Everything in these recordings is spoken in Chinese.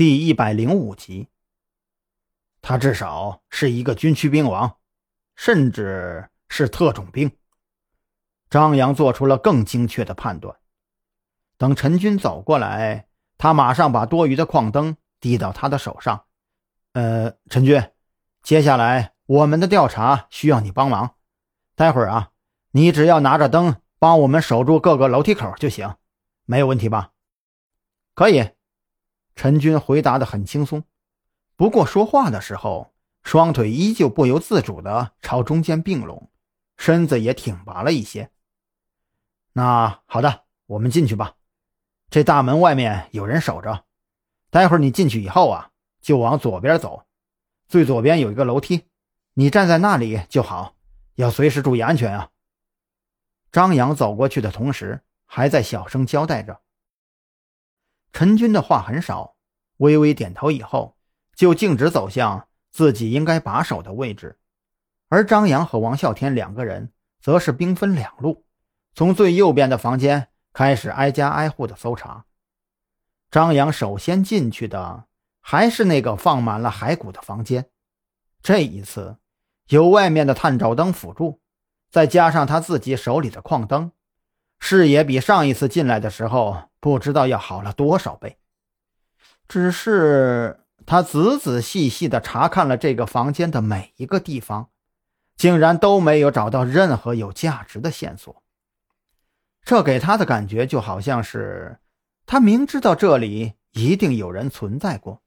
第一百零五集。他至少是一个军区兵王，甚至是特种兵。张扬做出了更精确的判断。等陈军走过来，他马上把多余的矿灯递到他的手上。呃，陈军，接下来我们的调查需要你帮忙。待会儿啊，你只要拿着灯帮我们守住各个楼梯口就行，没有问题吧？可以。陈军回答的很轻松，不过说话的时候，双腿依旧不由自主的朝中间并拢，身子也挺拔了一些。那好的，我们进去吧。这大门外面有人守着，待会儿你进去以后啊，就往左边走，最左边有一个楼梯，你站在那里就好，要随时注意安全啊。张扬走过去的同时，还在小声交代着。陈军的话很少，微微点头以后，就径直走向自己应该把守的位置，而张扬和王啸天两个人则是兵分两路，从最右边的房间开始挨家挨户的搜查。张扬首先进去的还是那个放满了骸骨的房间，这一次有外面的探照灯辅助，再加上他自己手里的矿灯。视野比上一次进来的时候不知道要好了多少倍。只是他仔仔细细地查看了这个房间的每一个地方，竟然都没有找到任何有价值的线索。这给他的感觉就好像是他明知道这里一定有人存在过，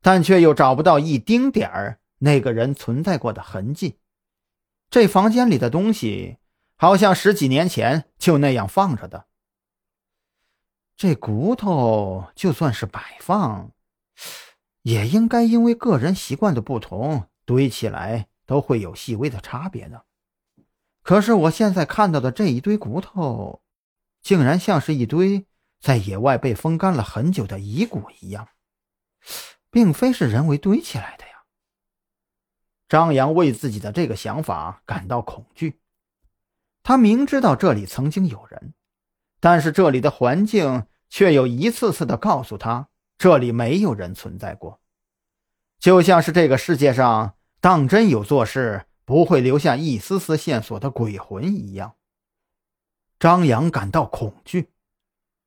但却又找不到一丁点儿那个人存在过的痕迹。这房间里的东西。好像十几年前就那样放着的。这骨头就算是摆放，也应该因为个人习惯的不同，堆起来都会有细微的差别的。可是我现在看到的这一堆骨头，竟然像是一堆在野外被风干了很久的遗骨一样，并非是人为堆起来的呀。张扬为自己的这个想法感到恐惧。他明知道这里曾经有人，但是这里的环境却又一次次的告诉他，这里没有人存在过，就像是这个世界上当真有做事不会留下一丝丝线索的鬼魂一样。张扬感到恐惧，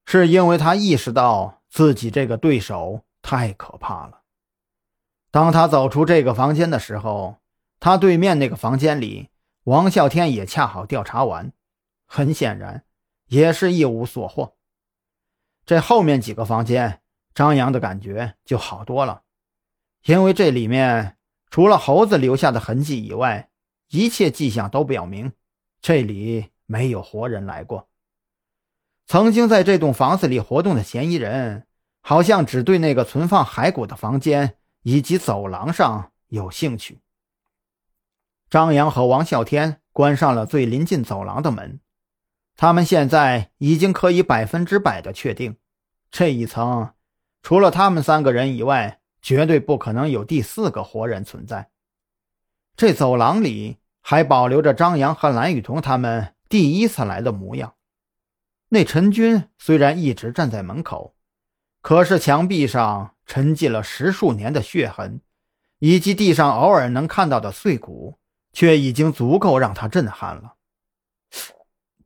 是因为他意识到自己这个对手太可怕了。当他走出这个房间的时候，他对面那个房间里。王啸天也恰好调查完，很显然也是一无所获。这后面几个房间，张扬的感觉就好多了，因为这里面除了猴子留下的痕迹以外，一切迹象都表明这里没有活人来过。曾经在这栋房子里活动的嫌疑人，好像只对那个存放骸骨的房间以及走廊上有兴趣。张扬和王啸天关上了最临近走廊的门，他们现在已经可以百分之百的确定，这一层除了他们三个人以外，绝对不可能有第四个活人存在。这走廊里还保留着张扬和蓝雨桐他们第一次来的模样。那陈军虽然一直站在门口，可是墙壁上沉寂了十数年的血痕，以及地上偶尔能看到的碎骨。却已经足够让他震撼了。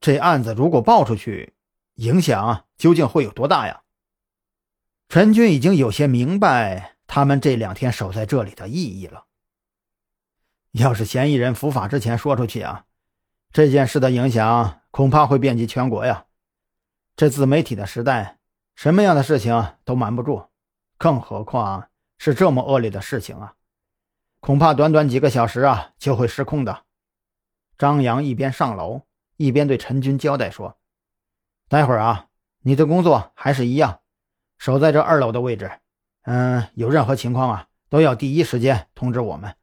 这案子如果爆出去，影响究竟会有多大呀？陈军已经有些明白他们这两天守在这里的意义了。要是嫌疑人伏法之前说出去啊，这件事的影响恐怕会遍及全国呀。这自媒体的时代，什么样的事情都瞒不住，更何况是这么恶劣的事情啊！恐怕短短几个小时啊，就会失控的。张扬一边上楼，一边对陈军交代说：“待会儿啊，你的工作还是一样，守在这二楼的位置。嗯，有任何情况啊，都要第一时间通知我们。”